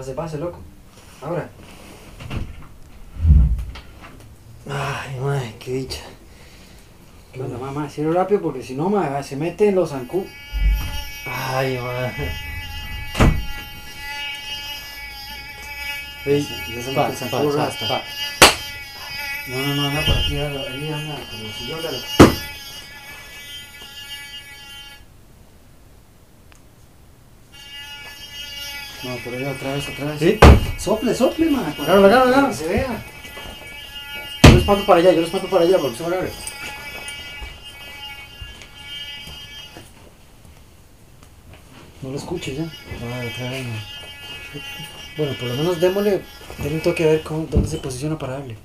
Pase, pase, loco. Ahora. Ay, madre, qué dicha. ¿Qué onda, mamá? Cierro rápido porque si no, ma, se mete en los zancú. Ay, madre. Ey, ya se mete el pa. No, no, no, anda por aquí, anda, ahí anda, con el sillón No, por ahí otra vez, otra vez. ¿Sí? Sople, sople, man. Agárralo, agárralo. Que se vea. Yo lo espanto para allá, yo lo espanto para allá porque se me agarre. No lo escuches ya. Ay, otra vez, man. Bueno, por lo menos démosle, denle un toque a ver cómo, dónde se posiciona para darle.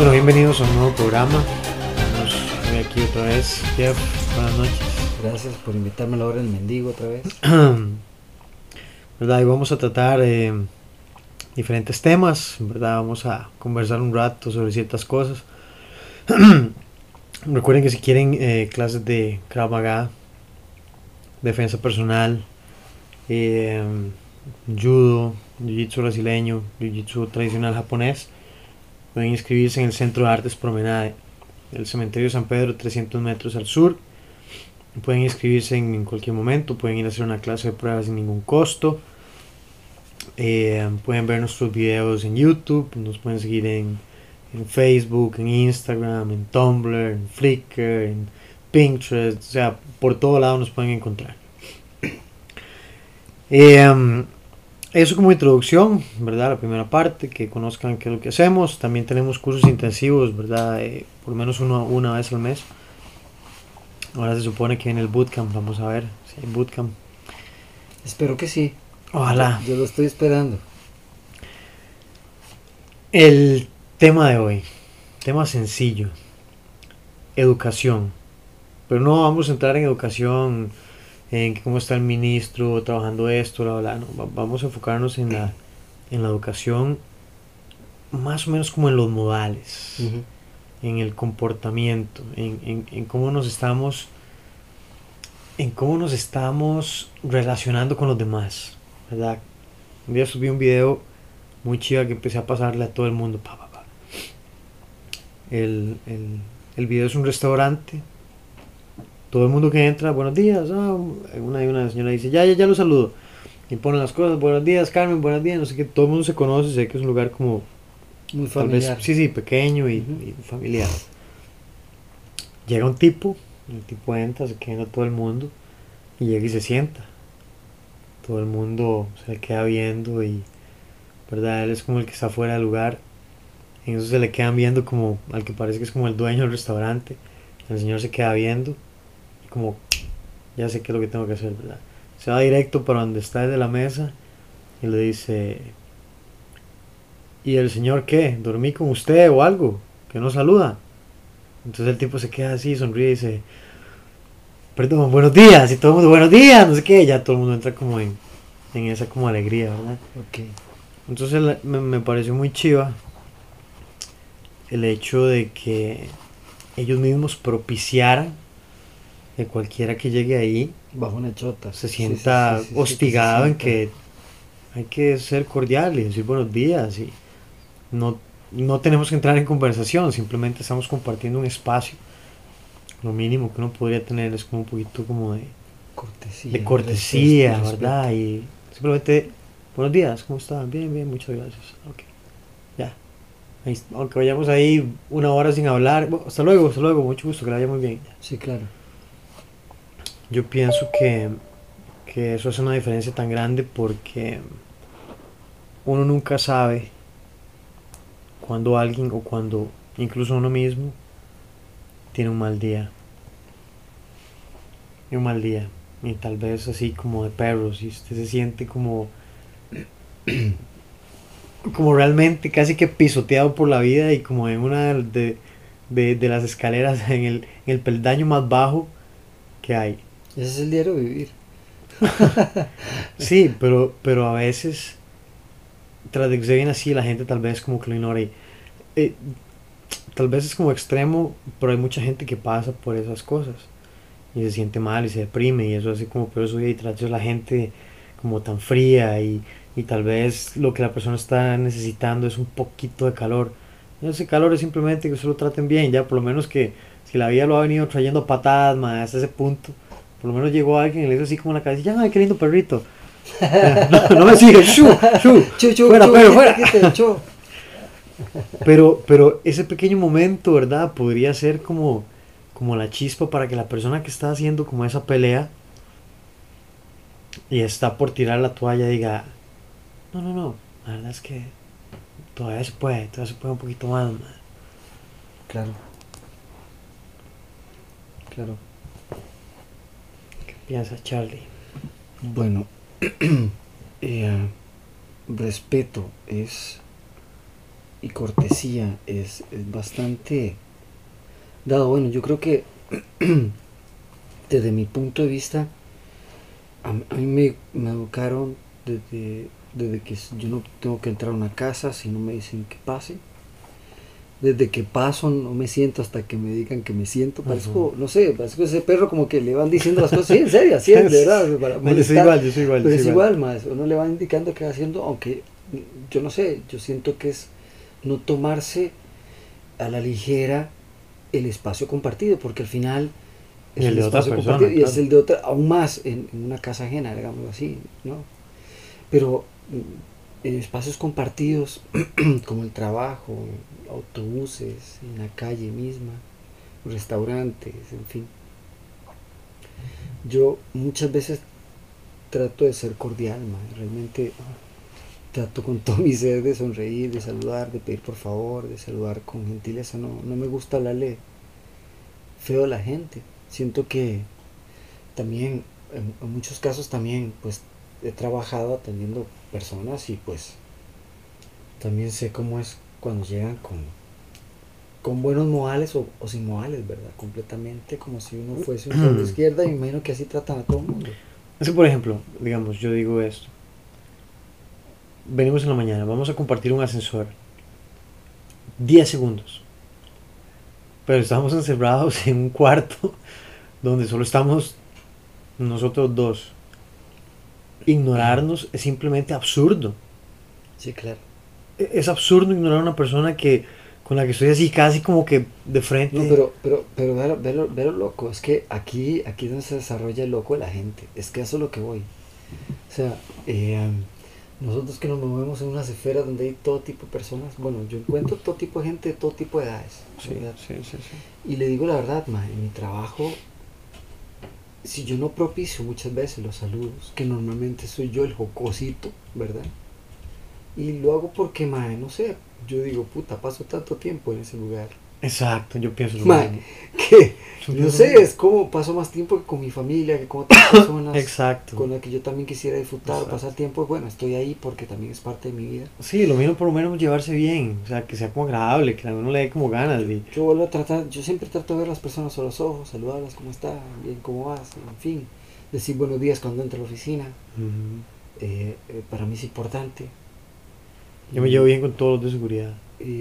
Bueno, bienvenidos a un nuevo programa. Aquí otra vez. Jeff, buenas noches. Gracias por invitarme a la hora del mendigo otra vez. ¿Verdad? Y vamos a tratar eh, diferentes temas, ¿verdad? Vamos a conversar un rato sobre ciertas cosas. Recuerden que si quieren eh, clases de Krav Maga, defensa personal, eh, judo, jiu-jitsu brasileño, jiu-jitsu tradicional japonés, pueden inscribirse en el Centro de Artes Promenade, del Cementerio de San Pedro, 300 metros al sur. Pueden inscribirse en, cualquier momento, pueden ir a hacer una clase de pruebas sin ningún costo. Eh, pueden ver nuestros videos en YouTube, nos pueden seguir en, en Facebook, en Instagram, en Tumblr, en Flickr, en Pinterest, o sea, por todo lado nos pueden encontrar. Eh, eso como introducción, ¿verdad? La primera parte, que conozcan qué es lo que hacemos. También tenemos cursos intensivos, ¿verdad? Eh, por lo menos uno, una vez al mes. Ahora se supone que en el bootcamp, vamos a ver si hay bootcamp. Espero que sí. Ojalá. Yo lo estoy esperando. El tema de hoy, tema sencillo, educación. Pero no vamos a entrar en educación, en cómo está el ministro trabajando esto, bla, bla, no. Va- Vamos a enfocarnos en la, en la educación más o menos como en los modales, en el comportamiento, en, en- en cómo nos estamos, en cómo nos estamos relacionando con los demás, ¿verdad? Un día subí un video muy chiva que empecé a pasarle a todo el mundo. Pa, pa, pa. El, el, el video es un restaurante. Todo el mundo que entra, buenos días. ah, una, una señora dice, ya, ya, ya lo saludo. Y ponen las cosas, buenos días, Carmen, buenos días. No sé qué, todo el mundo se conoce, sé que es un lugar como Muy Tal vez, familiar. sí, sí, pequeño y, y familiar. Llega un tipo, el tipo entra, se queda todo el mundo. y llega y se sienta. Todo el mundo se le queda viendo y, ¿verdad? Él es como el que está fuera del lugar. En eso se le quedan viendo como al que parece que es como el dueño del restaurante. El señor se queda viendo y como, ya sé qué es lo que tengo que hacer, ¿verdad? Se va directo para donde está el de la mesa y le dice, ¿y el señor qué? ¿Dormí con usted o algo? Que no saluda. Entonces el tipo se queda así, sonríe y dice, perdón, buenos días, y todo el mundo, buenos días, no sé qué, ya todo el mundo entra como en, en esa como alegría, ¿verdad? Ok. Entonces me, me pareció muy chiva el hecho de que ellos mismos propiciaran que cualquiera que llegue ahí Bajo una chota. se sienta sí, sí, sí, sí, que hostigado en que hay que ser cordial y decir buenos días y no, no tenemos que entrar en conversación, simplemente estamos compartiendo un espacio. Lo mínimo que uno podría tener es como un poquito como de, Cortesía. de cortesía, respeto, ¿verdad? Y simplemente, buenos días, ¿cómo están? Bien, bien, muchas gracias. Ok, ya. Ahí est- aunque vayamos ahí una hora sin hablar, bueno, hasta luego, hasta luego, mucho gusto, que la vaya muy bien. Sí, claro. Yo pienso que, que eso hace una diferencia tan grande porque uno nunca sabe cuando alguien o cuando incluso uno mismo tiene un mal día. Y un mal día. Y tal vez así como de perros y usted se siente como como realmente casi que pisoteado por la vida y como en una de, de, de las escaleras en el, en el peldaño más bajo que hay. Ese es el diario vivir. Sí, pero, pero a veces, tras de que se viene así, la gente tal vez como que lo ignora. y, eh, tal vez es como extremo, pero hay mucha gente que pasa por esas cosas y se siente mal y se deprime y eso así como por eso y de eso la gente como tan fría y, y tal vez lo que la persona está necesitando es un poquito de calor. Y ese calor es simplemente que se lo traten bien, ya por lo menos que si la vida lo ha venido trayendo patadas más hasta ese punto, por lo menos llegó alguien y le hizo así como la cabeza, ay, qué lindo perrito. no, no me sigue, shu, shu, Chu, chu, fuera, chu, pero fuera. Pero, pero ese pequeño momento, ¿verdad? Podría ser como, como la chispa para que la persona que está haciendo como esa pelea y está por tirar la toalla diga, no, no, no, la verdad es que todavía se puede, todavía se puede un poquito más. man". Claro. Claro. ¿Qué piensas, Charlie? Bueno, eh, respeto es y cortesía es, bastante dado. Bueno, yo creo que desde mi punto de vista, a, a mí me, me educaron desde, desde que yo no tengo que entrar a una casa si no me dicen que pase. Desde que paso no me siento hasta que me digan que me siento. Parezco, no sé, parezco ese perro como que le van diciendo las cosas. Sí, en serio, así es, de verdad. para Yo soy molestar. igual, yo soy igual. yo Pero es igual, más. Uno le va indicando qué va haciendo, aunque yo no sé, yo siento que es no tomarse a la ligera el espacio compartido, porque al final Y el de otra persona, compartido y es claro. el de otra, aún más en, en una casa ajena, digámoslo así, ¿no? Pero mm, espacios compartidos, como el trabajo, autobuses, en la calle misma, restaurantes, en fin. Yo muchas veces trato de ser cordial, ma, realmente trato con todo mi ser de sonreír, de saludar, de pedir por favor, de saludar con gentileza. No, no me gusta hablarle feo a la gente. Siento que también, en, en muchos casos también, pues he trabajado atendiendo personas y pues también sé cómo es cuando llegan con, con buenos modales o, o sin modales, ¿verdad? Completamente como si uno fuese un pueblo izquierda y me imagino que así tratan a todo el mundo. Que, por ejemplo, digamos, yo digo esto. Venimos en la mañana, vamos a compartir un ascensor. 10 segundos. Pero estamos encerrados en un cuarto donde solo estamos nosotros dos. Ignorarnos es simplemente absurdo. Sí, claro. E- Es absurdo ignorar a una persona que con la que estoy así casi como que de frente. No, pero, pero, pero ve lo, ve lo- ve lo loco, es que aquí, aquí es donde se desarrolla el loco de la gente, es que eso es lo que voy. O sea, eh, nosotros que nos movemos en unas esferas donde hay todo tipo de personas, bueno, yo encuentro todo tipo de gente de todo tipo de edades. Sí, sí, sí. Y le digo la verdad, ma, en mi trabajo si yo no propicio muchas veces los saludos, que normalmente soy yo el jocosito, ¿verdad? Y lo hago porque, mae, no sé, yo digo, puta, paso tanto tiempo en ese lugar. Exacto, yo pienso lo mismo. que Yo no sé, es como paso más tiempo que con mi familia, que con otras personas Exacto. con las que yo también quisiera disfrutar, Exacto. pasar tiempo. Bueno, estoy ahí porque también es parte de mi vida. Sí, lo mismo por lo menos llevarse bien, o sea, que sea como agradable, que a uno le dé como ganas de... Yo vuelvo a tratar, yo siempre trato de ver a las personas a los ojos, saludarlas, ¿cómo están? Bien, ¿cómo vas? En fin, decir buenos días cuando entro a la oficina. Eh, eh, para mí es importante. Yo me llevo bien con todos los de seguridad.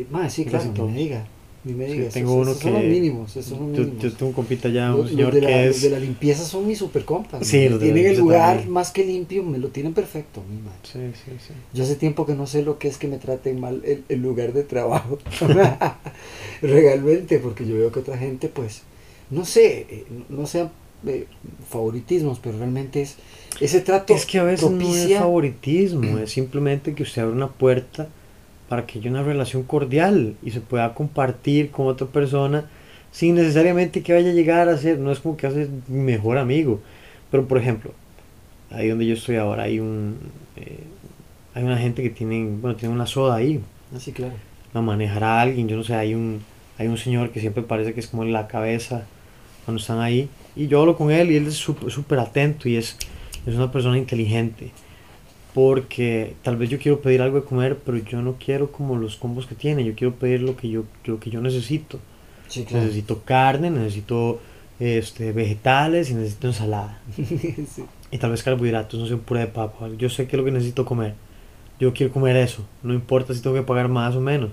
Más, sí, claro, todos. me diga. Ni me Sí, diga. esos- tengo uno esos son los que- mínimos, esos son los Yo, mínimos. yo tengo un compita ya, un los señor de la, que los es... de la limpieza son mis super compas. Sí, ¿no? los de la tienen el lugar también. más que limpio, me lo tienen perfecto, mi madre. Sí, sí, sí. Yo hace tiempo que no sé lo que es que me traten mal el, el lugar de trabajo. Realmente, porque yo veo que otra gente, pues, no sé, eh, no sean eh, favoritismos, pero realmente es ese trato Es que a veces no es favoritismo, es simplemente que usted abre una puerta para que haya una relación cordial y se pueda compartir con otra persona sin necesariamente que vaya a llegar a ser, no es como que hace mi mejor amigo, pero por ejemplo, ahí donde yo estoy ahora hay un eh, hay una gente que tienen, bueno, tiene una soda ahí, Ah, sí, claro. la manejará alguien, yo no sé, hay un, hay un señor que siempre parece que es como la cabeza cuando están ahí, y yo hablo con él y él es súper súper atento y es, es una persona inteligente, porque tal vez yo quiero pedir algo de comer, pero yo no quiero como los combos que tiene, yo quiero pedir lo que yo, lo que yo necesito, Sí, claro. necesito carne, necesito este, vegetales y necesito ensalada, Sí. y tal vez carbohidratos, no sé, un puré de papa, yo sé qué es lo que necesito comer, yo quiero comer eso, no importa si tengo que pagar más o menos,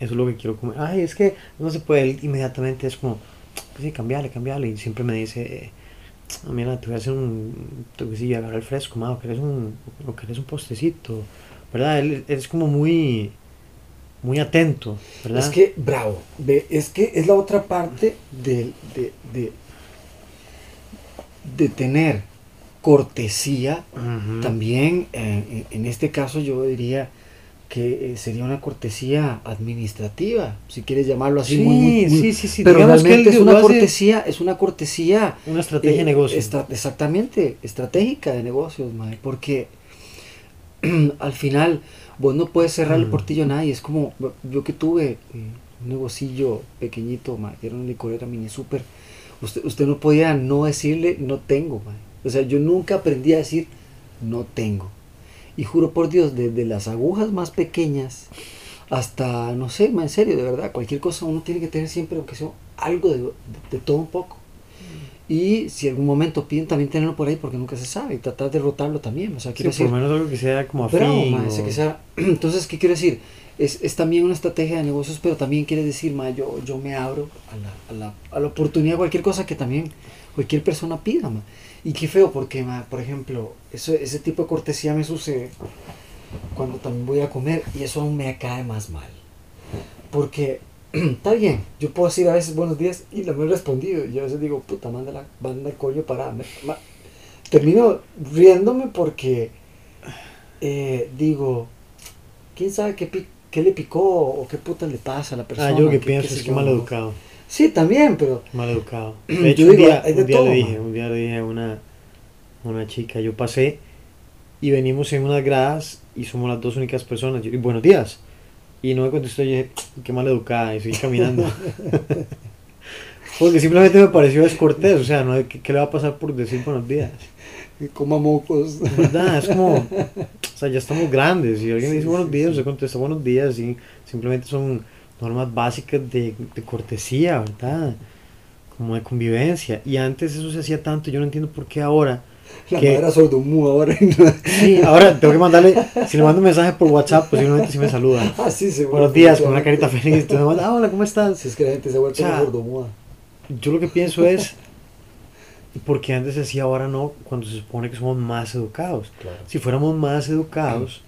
eso es lo que quiero comer. Ay, es que no se puede, inmediatamente es como, pues sí, cambiale, cambiale, y siempre me dice, eh, "Ah, mira, te voy a hacer un, toquecillo, agarrar el fresco, ma, o querés un, o querés un postecito, ¿verdad? Él, él es como muy, muy atento, ¿verdad? Es que, bravo, ve, es que es la otra parte de, de, de, de tener cortesía. También, eh, en en este caso, yo diría que eh, sería una cortesía administrativa, si quieres llamarlo así. Sí, muy, muy- muy- sí, sí, sí, Pero digamos realmente es una cortesía, es una cortesía Una estrategia eh, de negocio. estra- exactamente, estratégica de negocios, mae, porque al final vos no puedes cerrar el Mm. portillo a nadie. Es como yo que tuve eh, un negocillo pequeñito, mae, era una licorera mini super. Usted, usted no podía no decirle no tengo, mae. O sea, yo nunca aprendí a decir no tengo. Y juro por Dios, desde las agujas más pequeñas hasta, no sé, en serio, de verdad, cualquier cosa uno tiene que tener siempre, aunque sea algo de, de- de todo un poco. Y si algún momento piden también tenerlo por ahí porque nunca se sabe y tratar de rotarlo también. O sea, Sí, quiero por decir, lo menos algo que sea como afín. bravo, mae, o- que sea- Entonces, ¿qué quiero decir? Es, es también una estrategia de negocios, pero también quiere decir, mae, yo, yo me abro a la, a, la, a la oportunidad cualquier cosa que también cualquier persona pida. mae. Y qué feo, porque, mae, por ejemplo, eso, ese tipo de cortesía me sucede cuando también voy a comer y eso aún me cae más mal. Porque está bien, yo puedo decir a veces buenos días y no me he respondido. Y yo a veces digo, puta, manda la banda el coño para. me- ma- Termino riéndome porque eh, digo, quién sabe qué, qué le picó o qué puta le pasa a la persona. Ah, yo que qué- pienso es que mal educado. Sí, también, pero Mal educado. Yo De hecho, un digo, día, hay de un día todo, le dije, un día le dije a una, una chica, yo pasé y venimos en unas gradas y somos las dos únicas personas. Yo, y buenos días. Y no me contestó, yo dije, qué mal educada, y seguí caminando. Porque simplemente me pareció descortés, o sea, no, ¿qué, qué le va a pasar por decir buenos días? coma mocos. ¿Verdad? Es como, o sea, ya estamos grandes. Si alguien Sí, dice buenos sí, días, sí. usted contesta buenos días. Y simplemente son normas básicas de, de cortesía, ¿verdad? Como de convivencia. Y antes eso se hacía tanto, yo no entiendo por qué ahora. La ¿Qué? madre era sordomú ahora. Sí, ahora tengo que mandarle, si le mando un mensaje por WhatsApp, posiblemente sí me saluda. ah, sí, seguro. Buenos días, con una carita feliz. Entonces me manda, ah, hola, ¿cómo estás? Si es que la gente se sea, sordomuda. Yo lo que pienso es, porque antes se hacía, ahora no, cuando se supone que somos más educados. Claro. Si fuéramos más educados,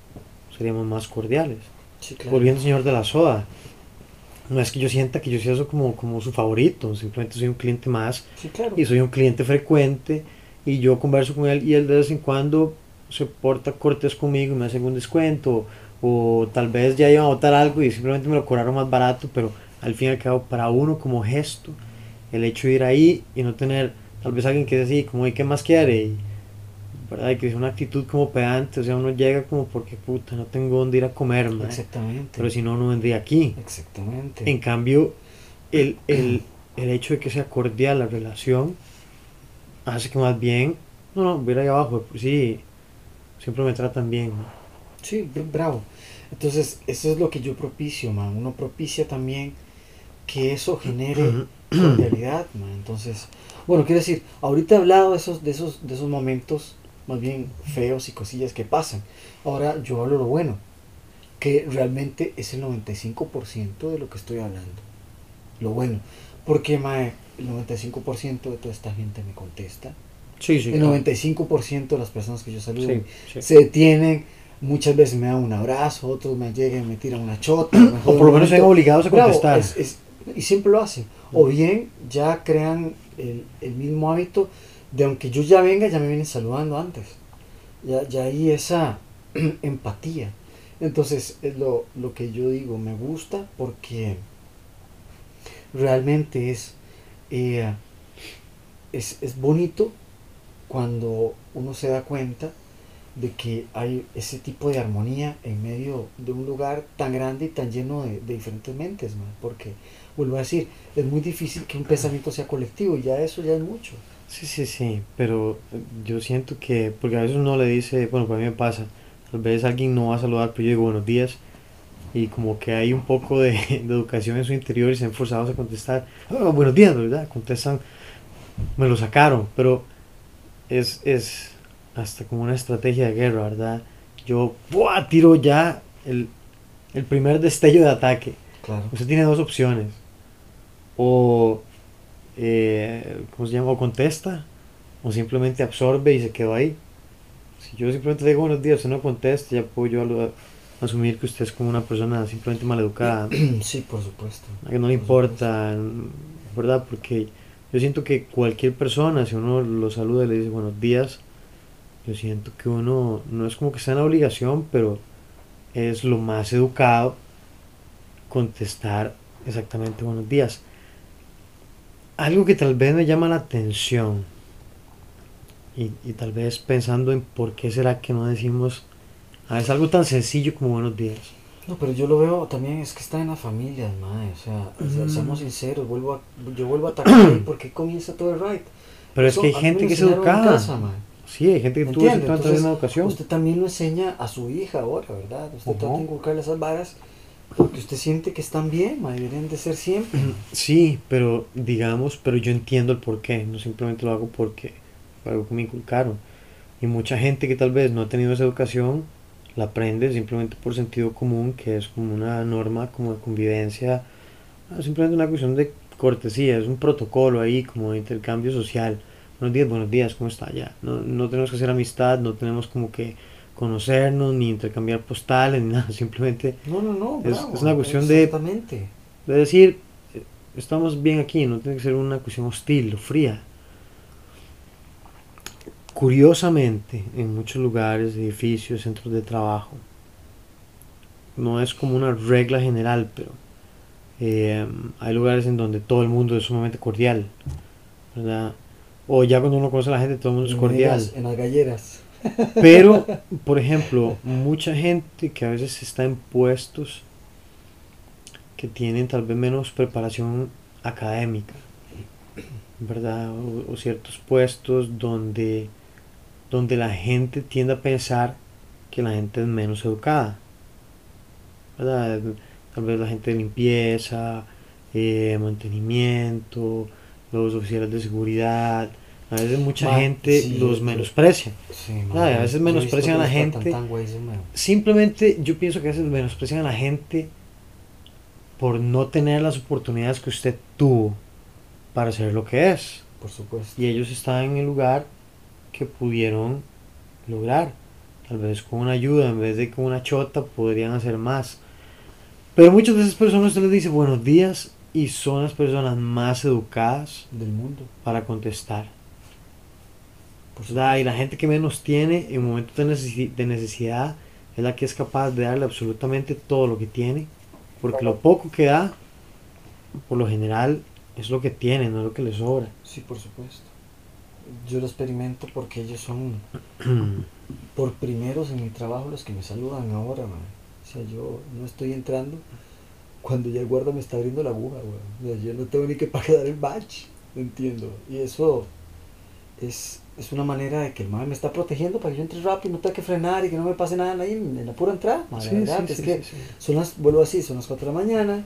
seríamos más cordiales. Sí, claro. Volviendo al señor de la soda. No es que yo sienta que yo sea eso como, como su favorito, simplemente soy un cliente más Sí, claro. y soy un cliente frecuente y yo converso con él y él de vez en cuando se porta cortés conmigo y me hace un descuento o tal vez ya iban a botar algo y simplemente me lo cobraron más barato, pero al fin y al cabo para uno como gesto, el hecho de ir ahí y no tener tal vez alguien que es así, como, ¿y qué más quiere? Y, ¿verdad? Y que es una actitud como pedante, o sea, uno llega como porque, puta, no tengo dónde ir a comer. Exactamente. Pero si no, no vendría aquí. Exactamente. En cambio, el, el, el hecho de que sea cordial la relación hace que más bien, no, no, voy ahí abajo, pues sí, siempre me tratan bien. ¿no? Sí, br- bravo. Entonces, eso es lo que yo propicio, man. Uno propicia también que eso genere cordialidad, man. Entonces, bueno, quiero decir, ahorita he hablado de esos, de esos, de esos momentos más bien feos y cosillas que pasan. Ahora yo hablo lo bueno, que realmente es el 95% de lo que estoy hablando. Lo bueno. Porque, mae, el 95% de toda esta gente me contesta. Sí, sí. El claro. 95% de las personas que yo saludo Sí, se detienen, muchas veces me dan un abrazo, otros me llegan y me tiran una chota. O por lo menos sean obligados a contestar. es- es- y siempre lo hacen. O bien ya crean el, el mismo hábito de aunque yo ya venga, ya me vienen saludando antes. Ya, ya hay esa empatía. Entonces, es lo, lo que yo digo, me gusta porque realmente es, eh, es, es bonito cuando uno se da cuenta de que hay ese tipo de armonía en medio de un lugar tan grande y tan lleno de, de diferentes mentes, porque vuelvo a decir, es muy difícil que un pensamiento sea colectivo y ya eso ya es mucho. Sí, sí, sí, pero yo siento que, porque a veces uno le dice, bueno, para mí me pasa, tal vez alguien no va a saludar, pero yo digo buenos días, y como que hay un poco de, de educación en su interior y se han forzado a contestar, "Ah, buenos días, ¿verdad? Contestan, me lo sacaron, pero es, es hasta como una estrategia de guerra, ¿verdad? Yo ¡buah! tiro ya el, el primer destello de ataque. Claro. Usted tiene dos opciones. O, eh, ¿cómo se llama? O contesta, o simplemente absorbe y se quedó ahí. Si yo simplemente digo buenos días, usted no contesta, ya puedo yo asumir que usted es como una persona simplemente maleducada, Sí, por supuesto. a que no le Por importa, ¿verdad? Porque yo siento que cualquier persona, si uno lo saluda y le dice buenos días, yo siento que uno no es como que está en la obligación, pero es lo más educado contestar exactamente buenos días. Algo que tal vez me llama la atención y, y tal vez pensando en por qué será que no decimos a veces algo tan sencillo como buenos días. No, pero yo lo veo también, es que está en las familias, madre. O sea, o sea, Mm. seamos sinceros, vuelvo a, yo vuelvo a atacar porque comienza todo el right. Pero es que hay gente que es educada. casa. Sí, hay gente que ¿Me tuvo la misma educación. Usted también lo enseña a su hija ahora, ¿verdad? Usted Ujú. trata de inculcarle esas varas porque usted siente que están bien, deberían de ser siempre. Sí, pero digamos, pero yo entiendo el porqué, no simplemente lo hago porque fue algo que me inculcaron. Y mucha gente que tal vez no ha tenido esa educación la aprende simplemente por sentido común, que es como una norma como de convivencia, simplemente una cuestión de cortesía, es un protocolo ahí como de intercambio social. Buenos días, buenos días, ¿cómo está? Ya, no, no tenemos que hacer amistad, no tenemos como que conocernos, ni intercambiar postales, ni nada, simplemente No, no, no, Es- bravo, es una cuestión de- Exactamente. de decir, eh, estamos bien aquí, no tiene que ser una cuestión hostil o fría. Curiosamente, en muchos lugares, edificios, centros de trabajo, no es como una regla general, pero eh, hay lugares en donde todo el mundo es sumamente cordial, ¿verdad? O ya cuando uno conoce a la gente, todo el mundo es cordial. En las galleras. Pero, por ejemplo, mucha gente que a veces está en puestos que tienen tal vez menos preparación académica, ¿verdad? O, ciertos puestos donde, donde la gente tiende a pensar que la gente es menos educada, ¿verdad? Tal vez la gente de limpieza, eh, mantenimiento, los oficiales de seguridad, a veces mucha Ma, gente sí, los menosprecia. Sí, a veces menosprecian a la gente. tan. Simplemente yo pienso que a veces menosprecian a la gente por no tener las oportunidades que usted tuvo para ser lo que es. Por supuesto. Y ellos están en el lugar que pudieron lograr. Tal vez con una ayuda, en vez de con una chota, podrían hacer más. Pero muchas de esas personas usted les dice buenos días y son las personas más educadas Del mundo. para contestar. ¿Verdad? Y la gente que menos tiene en momentos de, necesi- de necesidad es la que es capaz de darle absolutamente todo lo que tiene, porque lo poco que da, por lo general, es lo que tiene, no es lo que le sobra. Sí, por supuesto. yo lo experimento porque ellos son por primeros en mi trabajo los que me saludan ahora, man. O sea, yo no estoy entrando cuando ya el guarda me está abriendo la aguja, güey. O sea, yo no tengo ni que pagar el badge, entiendo. Y eso es, es una manera de que el mal me está protegiendo para que yo entre rápido, no tenga que frenar y que no me pase nada ahí en, la pura entrada. La Sí, verdad sí, es sí, que son las, vuelvo así, son las 4 de la mañana.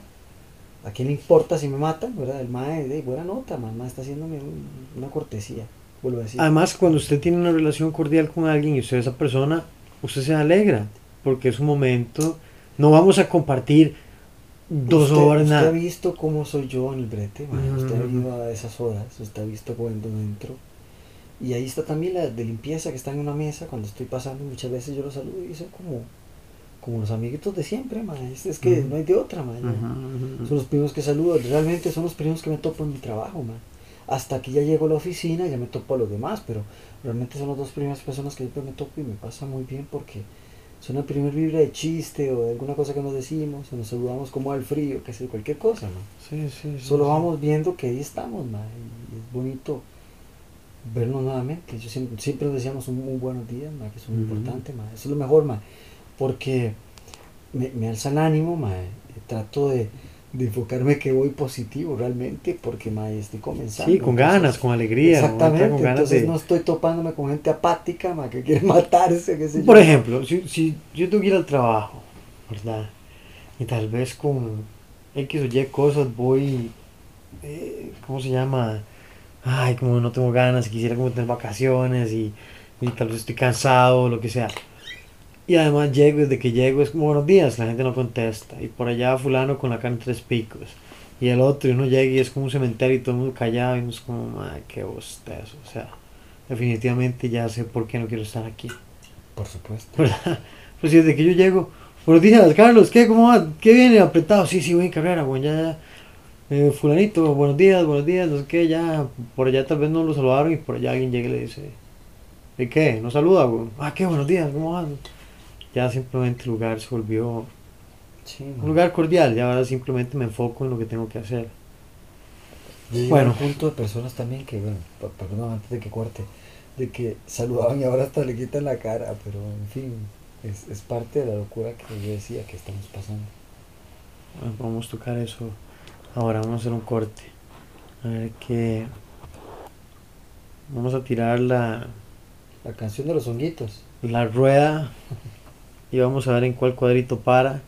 ¿A quién le importa si me matan? ¿verdad? El mae de buena nota, mamá está haciéndome un- una cortesía. Vuelvo a decir. Además, cuando usted tiene una relación cordial con alguien y usted es esa persona, usted se alegra, porque es un momento, no vamos a compartir dos usted, horas, usted nada. ha visto cómo soy yo en el brete, mae. usted ha ido a esas horas, usted ha visto cuando entro. Y ahí está también la de limpieza que está en una mesa cuando estoy pasando. Muchas veces yo los saludo y son como, como los amiguitos de siempre, mae. Es, es que no hay de otra, ujú. Son los primos que saludo, realmente son los primos que me topo en mi trabajo, man. Hasta que ya llego a la oficina, ya me topo a los demás, pero realmente son las dos primeras personas que siempre me topo y me pasa muy bien porque son la primera vibra de chiste o de alguna cosa que nos decimos, o nos saludamos como al frío, que sea cualquier cosa, man. Sí, sí, sí, Solo sí. vamos viendo que ahí estamos, man, y es bonito vernos nuevamente. Yo siempre, siempre decíamos un muy buenos días, man, que es muy Ujú. importante, man. Eso es lo mejor, man, porque me, me alza el ánimo, man. Trato de, de enfocarme que voy positivo realmente, porque man, estoy comenzando. Sí, con entonces- ganas, con alegría. Exactamente, con ganas entonces de- no estoy topándome con gente apática, man, que quiere matarse, qué sé yo. Por ejemplo, si, si yo tengo que ir al trabajo, ¿verdad? Y tal vez con X o Y cosas voy, eh, ¿cómo se llama? Ay, como no tengo ganas, quisiera como tener vacaciones y, y tal vez estoy cansado o lo que sea. Y además llego, desde que llego es como buenos días, la gente no contesta. Y por allá fulano con la cara en tres picos. Y el otro, y uno llega y es como un cementerio y todo el mundo callado y uno es como, ay, qué bostezo. O sea, definitivamente ya sé por qué no quiero estar aquí. Por supuesto. ¿verdad? Pues desde que yo llego, buenos días, Carlos, ¿qué? ¿Cómo va? ¿Qué viene? Apretado, sí, sí, voy en carrera, bueno, ya, ya. Eh, fulanito, buenos días, buenos días, no sé qué, ya, por allá tal vez no lo saludaron y por allá alguien llega y le dice, ¿y qué? ¿No saluda, güey? Ah, qué, buenos días, ¿cómo vas? Ya simplemente el lugar se volvió Sí, un lugar cordial, ya ahora simplemente me enfoco en lo que tengo que hacer. Yo Bueno. un punto de personas también que, bueno, perdón, antes de que corte, de que saludaban y ahora hasta le quitan la cara, pero en fin, es, es parte de la locura que yo decía que estamos pasando. Bueno, Vamos a tocar eso ahora, vamos a hacer un corte. A ver qué... Vamos a tirar la, La canción de los honguitos. la rueda y vamos a ver en cuál cuadrito para.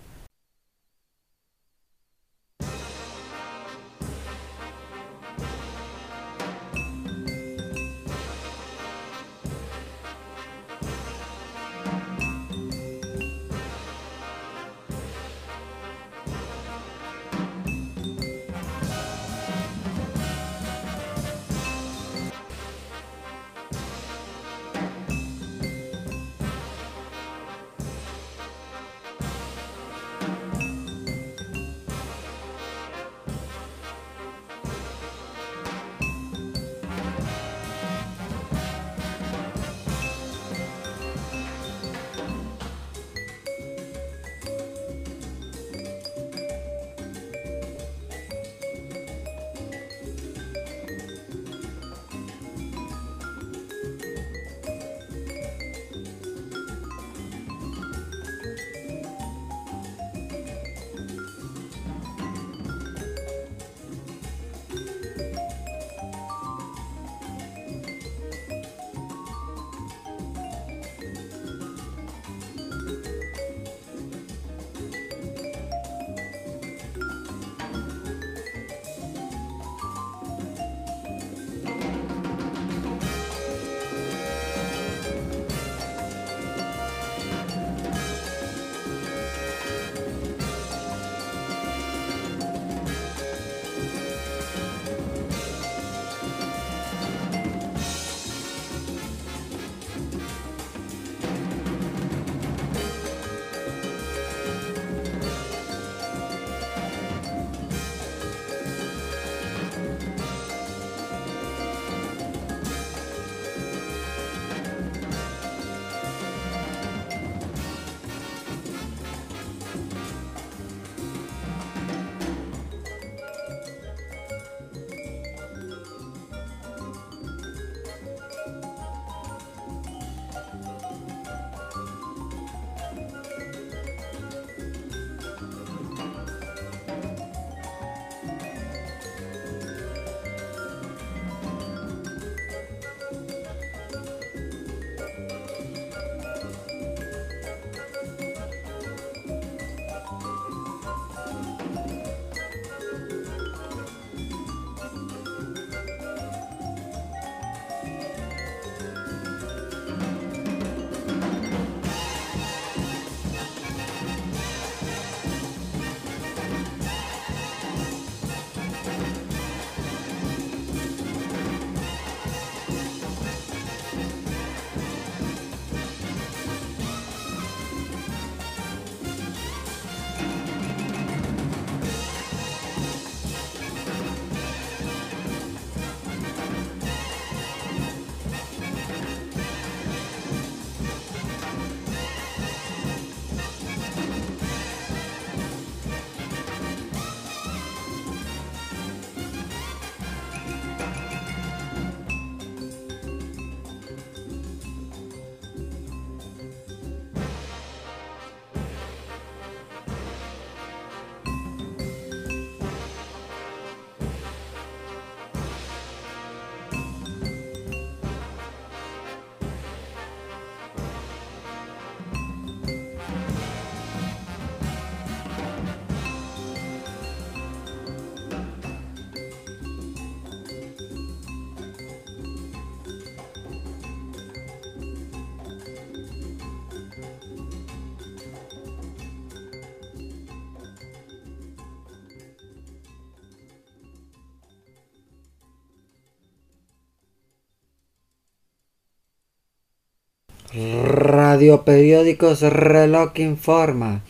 Radio Periódicos Reloj Informa.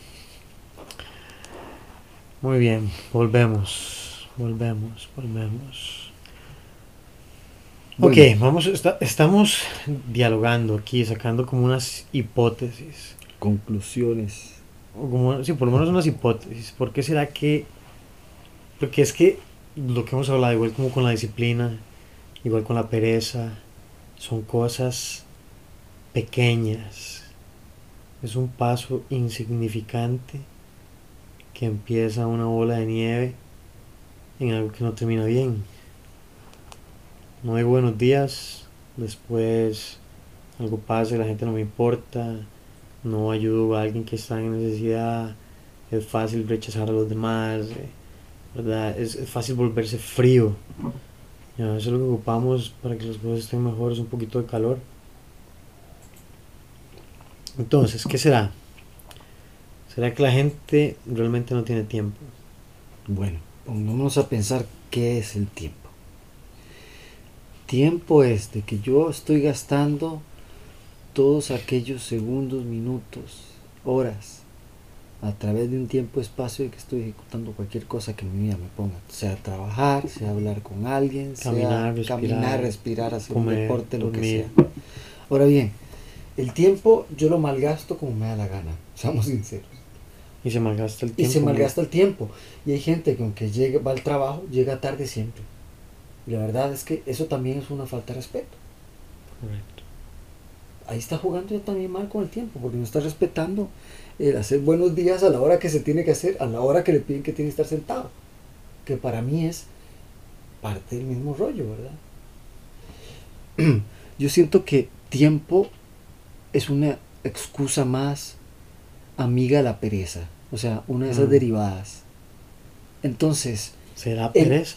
Muy bien, volvemos, volvemos, volvemos. Bueno. Ok, vamos, esta- estamos dialogando aquí, sacando como unas hipótesis. Conclusiones. O como, sí, por lo menos unas hipótesis. ¿Por qué será que.? Porque es que lo que hemos hablado, igual como con la disciplina, igual con la pereza, son cosas pequeñas. Es un paso insignificante que empieza una bola de nieve en algo que no termina bien. No hay buenos días, después algo pasa y la gente no me importa, no ayudo a alguien que está en necesidad, es fácil rechazar a los demás, eh, ¿verdad? Es, es fácil volverse frío. Ya, eso es lo que ocupamos para que las cosas estén mejores, un poquito de calor. Entonces, ¿qué será? ¿Será que la gente realmente no tiene tiempo? Bueno, pongámonos a pensar qué es el tiempo. Tiempo es de que yo estoy gastando todos aquellos segundos, minutos, horas, a través de un tiempo-espacio que estoy ejecutando cualquier cosa que mi vida me ponga. Sea trabajar, sea hablar con alguien, Caminar, sea respirar, caminar, respirar, hacer un comer, deporte, lo que sea. Ahora bien, el tiempo yo lo malgasto como me da la gana, seamos sinceros. Y se malgasta el Y tiempo. se ¿no? malgasta el tiempo. Y hay gente que aunque llegue, va al trabajo, llega tarde siempre. Y la verdad es que eso también es una falta de respeto. Correcto. Ahí está jugando ya también mal con el tiempo, porque no está respetando el hacer buenos días a la hora que se tiene que hacer, a la hora que le piden que tiene que estar sentado. Que para mí es parte del mismo rollo, ¿verdad? Yo siento que tiempo es una excusa más amiga a la pereza. O sea, una de esas Mm. derivadas. Entonces, ¿Será El- pereza?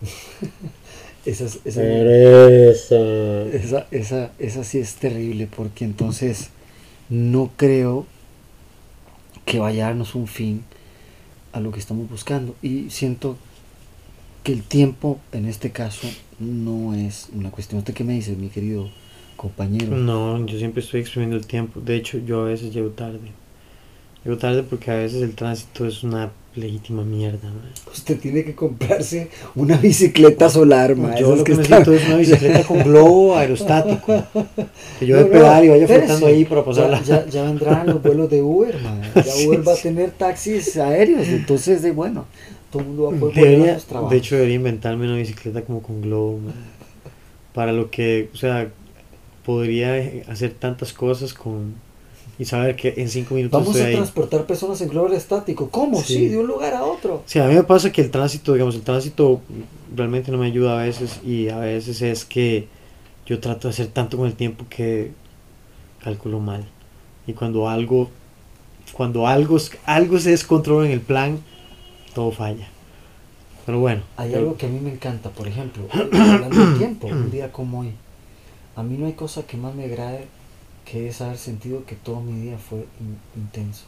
esas, Pereza. esa, esa, esa sí es terrible porque entonces no creo que vaya a darnos un fin a lo que estamos buscando. Y siento que el tiempo en este caso no es una cuestión. ¿Usted qué me dice, mi querido compañero? No, yo siempre estoy exprimiendo el tiempo. De hecho, yo a veces llego tarde. Llego tarde porque a veces el tránsito es una legítima mierda. man. Usted tiene que comprarse una bicicleta solar, ma, Yo lo que necesito es una bicicleta con globo aerostático. Que yo No, de pedal y vaya flotando ahí para pasarla. Ya, ya, vendrán los vuelos de Uber. Ya Sí, Uber va a tener taxis aéreos, entonces de bueno, todo el mundo va a poder a Debería, trabajos. de hecho, debería inventarme una bicicleta como con globo. man. Para lo que, o sea, podría hacer tantas cosas con. Y saber que en cinco minutos Vamos estoy a ahí. transportar personas en globo estático. ¿Cómo? Sí. Sí. de un lugar a otro. Sí, a mí me pasa que el tránsito, digamos, el tránsito realmente no me ayuda a veces y a veces es que yo trato de hacer tanto con el tiempo que calculo mal. Y cuando algo, cuando algo, algo se descontrola en el plan, todo falla. Pero bueno, Hay yo- algo que a mí me encanta, por ejemplo, hablando del tiempo, un día como hoy. A mí no hay cosa que más me agrade que es haber sentido que todo mi día fue in- intenso.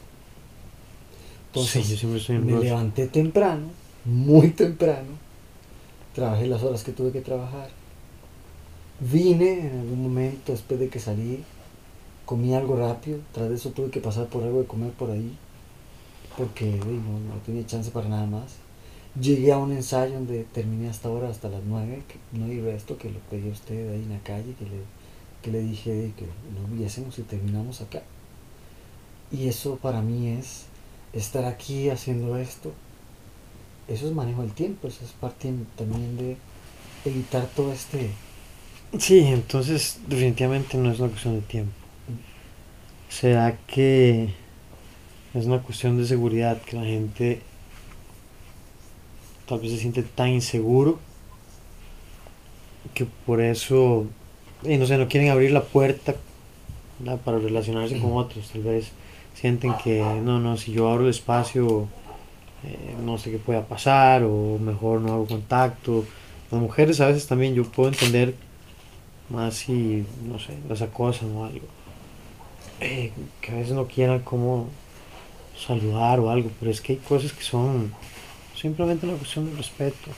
Entonces, sí, yo me levanté temprano, muy temprano, trabajé las horas que tuve que trabajar, vine en algún momento después de que salí, comí algo rápido, tras de eso tuve que pasar por algo de comer por ahí, porque no, no tenía chance para nada más. Llegué a un ensayo donde terminé hasta ahora, hasta las 9, que no hay resto, que lo pedí a usted ahí en la calle, que le, que le dije que nos viésemos y terminamos acá. Y eso para mí es estar aquí haciendo esto. Eso es manejo del tiempo, eso es parte también de evitar todo este... Sí, entonces definitivamente no es una cuestión de tiempo. ¿Será que es una cuestión de seguridad que la gente tal vez se siente tan inseguro que por eso, eh, no sé, no quieren abrir la puerta ¿verdad? para relacionarse con otros? Tal vez sienten que no, no, si yo abro el espacio, eh, no sé qué pueda pasar o mejor no hago contacto. Las mujeres a veces también yo puedo entender más si, no sé, las acosan o algo. Eh, que a veces no quieran como saludar o algo, pero es que hay cosas que son simplemente una cuestión de respeto.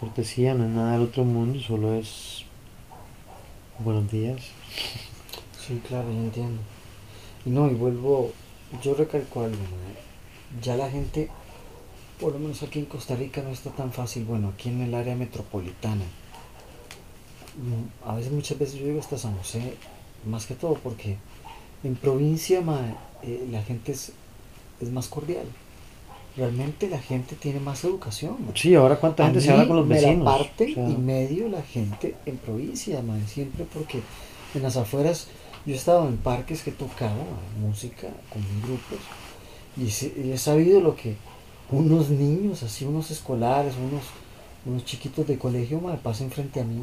Cortesía no es nada del otro mundo, solo es buenos días. Sí, claro, yo entiendo. Y no, y vuelvo, yo recalco algo, ya la gente, por lo menos aquí en Costa Rica no está tan fácil, bueno, aquí en el área metropolitana. Mm, A veces, muchas veces yo digo hasta San José, más que todo porque en provincia eh, la gente es, es más cordial. Realmente la gente tiene más educación. Sí, ahora cuánta gente se habla con los me vecinos. la parte O sea, y medio la gente en provincia, man, siempre porque en las afueras yo he estado en parques que tocaba man, música con mis grupos y, se- y he sabido lo que unos niños, así unos escolares, unos, unos chiquitos de colegio, man, pasen frente a mí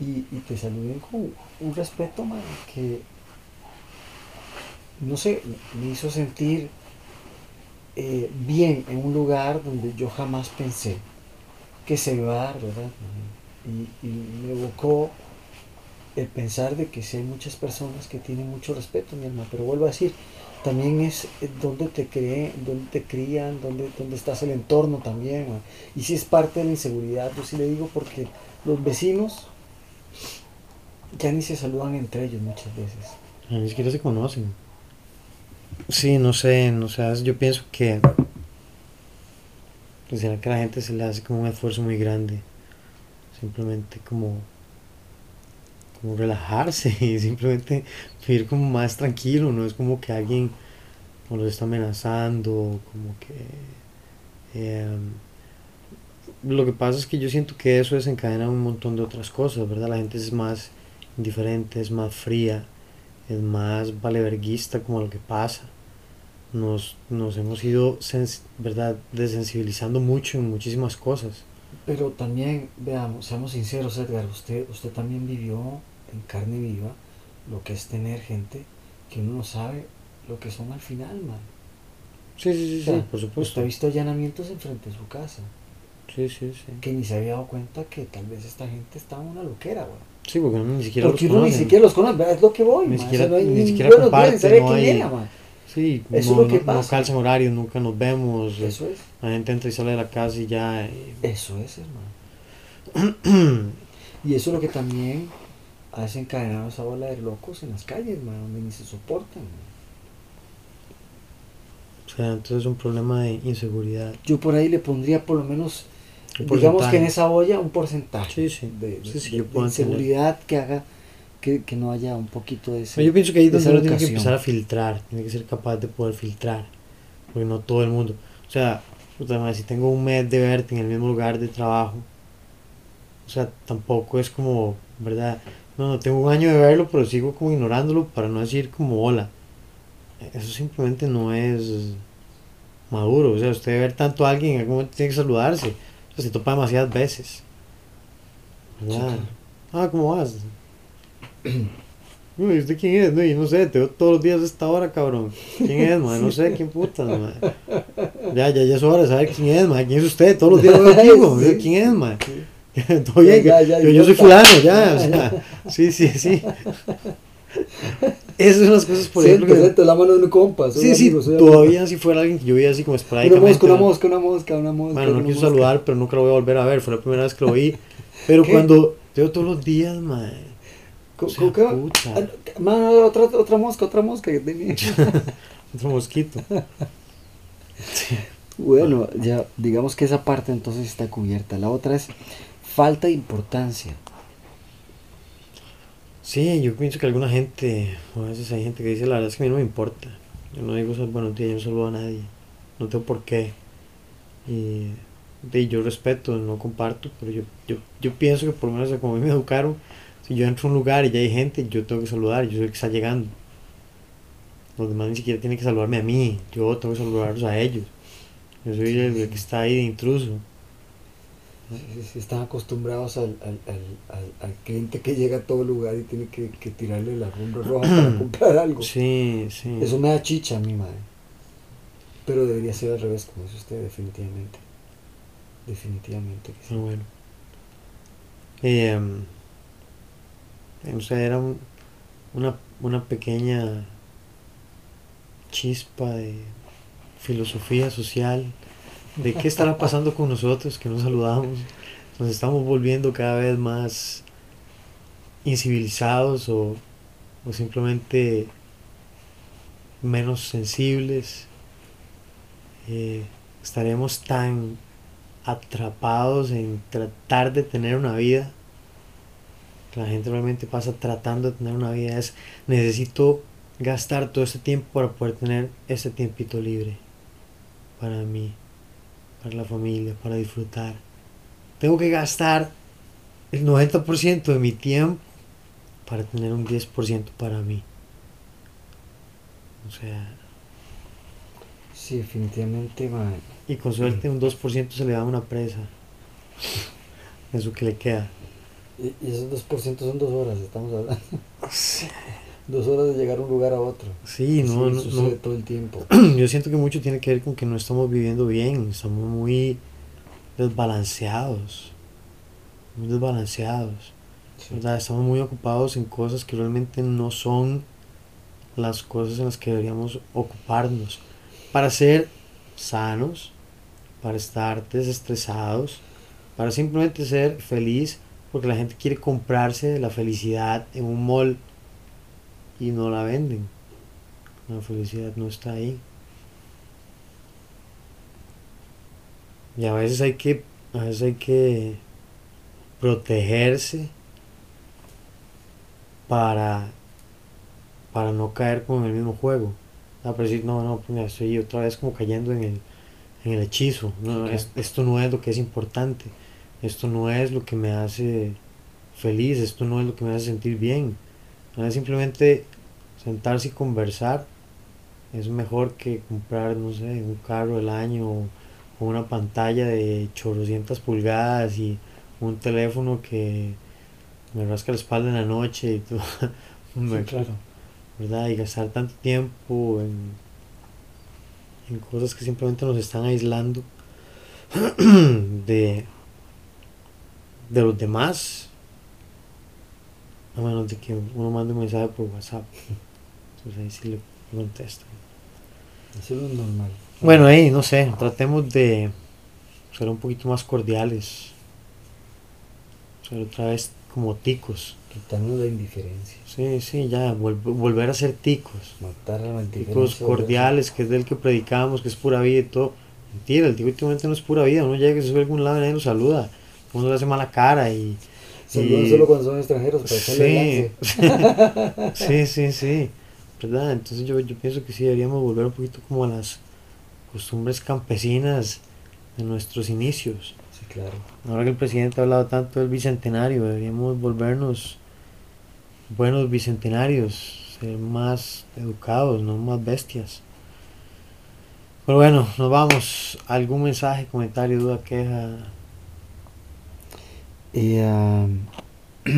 y, y te saluden con un respeto, man, que no sé, me hizo sentir eh, bien en un lugar donde yo jamás pensé que se iba a dar, ¿verdad? Y, y me evocó el pensar de que sí hay muchas personas que tienen mucho respeto, mi alma, pero vuelvo a decir, también es eh, donde te creen, donde te crían, donde, donde estás el entorno también, y si es parte de la inseguridad, yo sí le digo porque los vecinos ya ni se saludan entre ellos muchas veces. Ni siquiera se conocen. Sí, no sé, no sé, yo pienso que pues, será que a la gente se le hace como un esfuerzo muy grande. Simplemente como como relajarse y simplemente vivir como más tranquilo, no es como que alguien como los está amenazando, como que em, lo que pasa es que yo siento que eso desencadena un montón de otras cosas, ¿verdad? La gente es más indiferente, es más fría, es más valeverguista como lo que pasa. Nos, nos hemos ido, ¿verdad?, desensibilizando mucho en muchísimas cosas. Pero también, veamos, seamos sinceros, Edgar, usted, usted también vivió en carne viva lo que es tener gente que uno no sabe lo que son al final, man. Sí, sí, sí, O sea, sí, por Usted supuesto. ha visto allanamientos enfrente de su casa, Sí, sí, sí. que ni se había dado cuenta que tal vez esta gente estaba una loquera, güey. Sí, porque uno ni siquiera Porque los uno ni conoce. siquiera los conoce, es lo que voy, Ni man. siquiera- O sea, no hay ni ni siquiera ni comparte, no hay- era, man. Sí, Eso es no, lo que no- no pasa. calzan horarios, nunca nos vemos. Eso es, La gente entra y sale de la casa y ya. eh, eso es, hermano. Y eso es lo que también ha desencadenado esa bola de locos en las calles, man, donde ni se soportan. man. o sea, entonces es un problema de inseguridad. Yo por ahí le pondría por lo menos digamos que en esa olla un porcentaje Sí, sí. de, Sí, inseguridad que haga que, que no haya un poquito de ese, yo pienso que ahí es donde uno tiene que empezar a filtrar, tiene que ser capaz de poder filtrar, porque no todo el mundo. O sea, si tengo un mes de verte en el mismo lugar de trabajo, o sea, tampoco es como, ¿verdad? No, no tengo un año de verlo, pero sigo como ignorándolo para no decir como hola. Eso simplemente no es maduro. O sea, usted ver tanto a alguien, en algún momento tiene que saludarse. Se topa demasiadas veces. ¿Verdad? Sí, Ah, ¿cómo vas? Uy, ¿usted quién es? No, yo no sé, te veo todos los días a esta hora, cabrón. ¿Quién es, man? No sé, ¿quién puta, man? Ya, ya, ya es hora de saber quién es, man. ¿Quién es usted? Todos los días lo veo contigo. Sí. ¿Quién es, man? Todo bien, Ya, ya, yo, yo soy fulano, ya, o sea, sí, sí, sí. Esas son las cosas, por ejemplo, Siente, que- siente la mano de un compa. soy Sí, sí, amigo. todavía si fuera alguien que yo veía así como Una esporádicamente. mosca, una mosca, una mosca, una mosca. Bueno, no una quiso mosca. saludar, pero nunca lo voy a volver a ver. Fue la primera vez que lo vi. Pero ¿Qué? cuando te veo todos los días. Co- O sea, puta. Ah, man, otra, otra mosca, otra mosca que tenía. Otro mosquito. bueno, ya digamos que esa parte entonces está cubierta. La otra es falta de importancia. Sí, yo pienso que alguna gente, o a veces hay gente que dice, la verdad es que a mí no me importa. Yo no digo buenos días, yo no saludo a nadie. No tengo por qué. Y, y yo respeto, no comparto, pero yo, yo, yo pienso que por lo menos como a mí me educaron, si yo entro a un lugar y ya hay gente, yo tengo que saludar, yo soy el que está llegando. Los demás ni siquiera tienen que saludarme a mí, yo tengo que saludarlos a ellos. Yo soy el, el que está ahí de intruso. Si- Están acostumbrados al, al, al, al, cliente que llega a todo lugar y tiene que, que tirarle la alfombra roja para comprar algo. Sí, sí. Eso me da chicha a mi madre. Pero debería ser al revés, como dice usted, definitivamente. Definitivamente que sí. Pero bueno. Eh, no sé, era un- una, una pequeña chispa de filosofía social, de qué estará pasando con nosotros que nos saludamos, nos estamos volviendo cada vez más incivilizados o o simplemente menos sensibles. Eh, estaremos tan atrapados en tratar de tener una vida. La gente realmente pasa tratando de tener una vida. Es necesito gastar todo este tiempo para poder tener ese tiempito libre. Para mí, para la familia, para disfrutar. Tengo que gastar el 90% de mi tiempo para tener un 10% para mí. O sea... Sí, definitivamente, man. Y con suerte un 2% se le da una presa. Eso que le queda. Y, y esos 2% son dos horas, estamos hablando. Dos horas de llegar a un lugar a otro. Sí, no, no, sucede no. todo el tiempo. Yo siento que mucho tiene que ver con que no estamos viviendo bien, estamos muy desbalanceados, muy desbalanceados, Sí. ¿verdad? Estamos muy ocupados en cosas que realmente no son las cosas en las que deberíamos ocuparnos para ser sanos, para estar desestresados, para simplemente ser feliz, porque la gente quiere comprarse la felicidad en un mall y no la venden. La felicidad no está ahí. Y a veces hay que, a veces hay que protegerse para, para no caer con el mismo juego. Ah, pero decir, no, no, mira, estoy otra vez como cayendo en el, en el hechizo. No, es- esto no es lo que es importante. Esto no es lo que me hace feliz. Esto no es lo que me hace sentir bien. A veces simplemente sentarse y conversar es mejor que comprar, no sé, un carro del año o, una pantalla de 800 pulgadas y un teléfono que me rasca la espalda en la noche y todo. Sí, claro. ¿verdad? Y gastar tanto tiempo en, en cosas que simplemente nos están aislando de, de los demás. A menos de que uno mande un mensaje por WhatsApp. Entonces ahí sí le contesto. Eso es lo normal. Bueno, ahí, no sé, tratemos de ser un poquito más cordiales. Ser otra vez como ticos. Quitarnos la indiferencia. Sí, sí, ya, vol- volver a ser ticos. Matar a la. Ticos cordiales, que es del que predicamos, que es pura vida y todo. Mentira, el tico últimamente no es pura vida. Uno llega y se sube a algún lado y nadie lo saluda. Uno le hace mala cara y. Saludan solo cuando son extranjeros, para Sí, sí, sí, sí. ¿Verdad? Entonces yo, yo pienso que sí deberíamos volver un poquito como a las costumbres campesinas de nuestros inicios. Sí, claro. Ahora que el presidente ha hablado tanto del bicentenario, deberíamos volvernos buenos bicentenarios, ser más educados, no más bestias. Pero bueno, nos vamos. ¿Algún mensaje, comentario, duda, queja? Y, ah,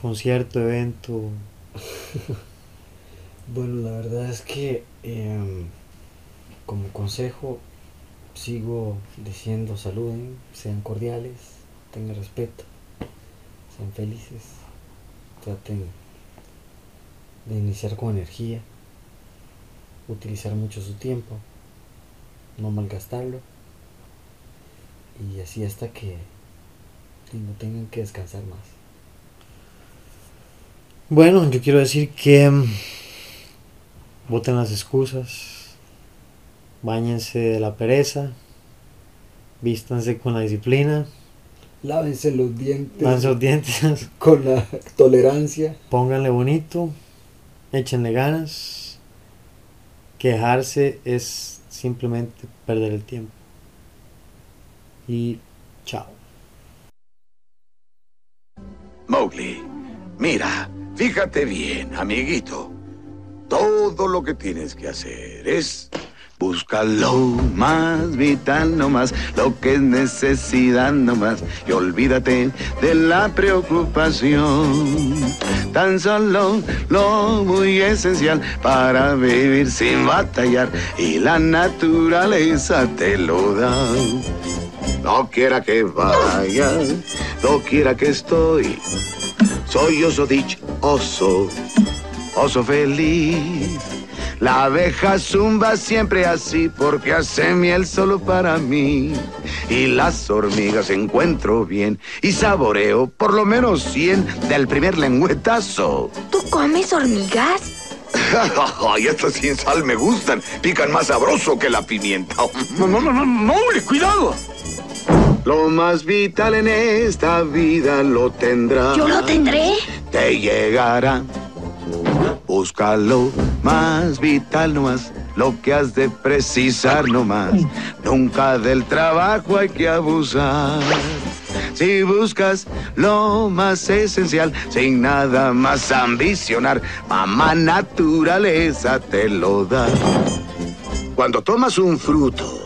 concierto, evento? bueno, la verdad es que em, como consejo sigo diciendo saluden, sean cordiales, tengan respeto, sean felices, traten de iniciar con energía, utilizar mucho su tiempo, no malgastarlo y así hasta que no tengan que descansar más. Bueno, yo quiero decir que mm, boten las excusas, bañense de la pereza, vístanse con la disciplina, Lávense los dientes lávense los dientes, con la tolerancia. pónganle bonito, échenle ganas. Quejarse es simplemente perder el tiempo. Y chao. Mowgli, mira, fíjate bien, amiguito. Todo lo que tienes que hacer es buscar lo más vital nomás, lo que es necesidad nomás, y olvídate de la preocupación. Tan solo lo muy esencial para vivir sin batallar, y la naturaleza te lo da. No quiera que vaya, no quiera que estoy. Soy oso dich, oso, oso feliz. La abeja zumba siempre así porque hace miel solo para mí. Y las hormigas encuentro bien y saboreo por lo menos 100 del primer lengüetazo. ¿Tú comes hormigas? Ay, estas sin sal me gustan. Pican más sabroso que la pimienta. No, no, no, no, no, cuidado. Lo más vital en esta vida lo tendrás. ¿Yo lo tendré? Te llegará. Búscalo más vital nomás, lo que has de precisar nomás. Nunca del trabajo hay que abusar. Si buscas lo más esencial, sin nada más ambicionar, mamá naturaleza te lo da. Cuando tomas un fruto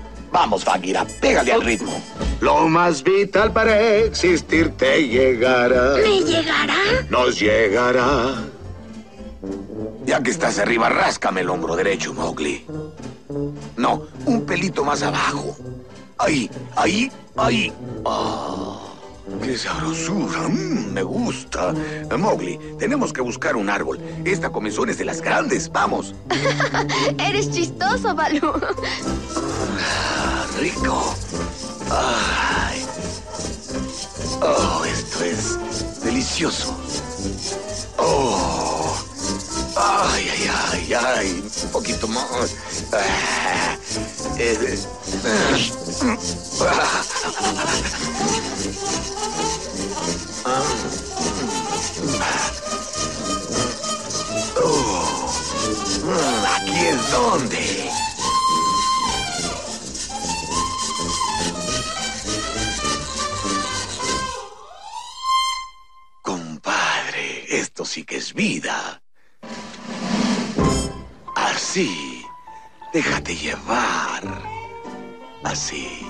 Vamos, Bagheera, pégale al ritmo. Lo más vital para existir te llegará. ¿Me llegará? Nos llegará. Ya que estás arriba, ráscame el hombro derecho, Mowgli. No, un pelito más abajo. Ahí, ahí, ahí. Ah, ¡Qué sabrosura! Mm, me gusta. Mowgli, tenemos que buscar un árbol. Esta comezón es de las grandes. ¡Vamos! Eres chistoso, Balú. Ah, rico. Ay. Oh, esto es delicioso. Oh. Ay, ay, ay, ay. Un poquito más. Ah, eh, Oh, aquí es donde. Déjate llevar. Así.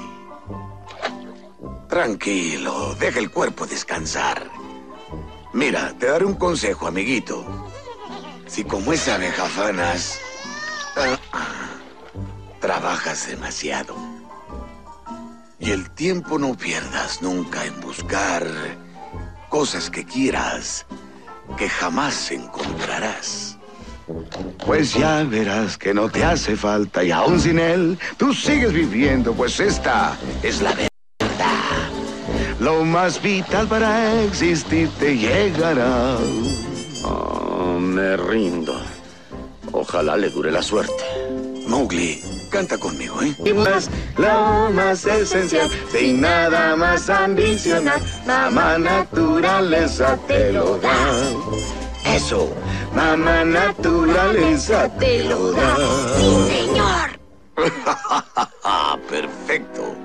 Tranquilo, deja el cuerpo descansar. Mira, te daré un consejo, amiguito. Si como esa abeja fanas, ah, trabajas demasiado. Y el tiempo no pierdas nunca en buscar cosas que quieras, que jamás encontrarás. Pues ya verás que no te hace falta y aún sin él, tú sigues viviendo, pues esta es la verdad. Lo más vital para existir te llegará. Oh, me rindo. Ojalá le dure la suerte. Mowgli, canta conmigo, ¿eh? lo más esencial, sin nada más ambicionar, mamá naturaleza te lo da. Eso, mamá naturaleza te lo da. Sí, señor. Perfecto.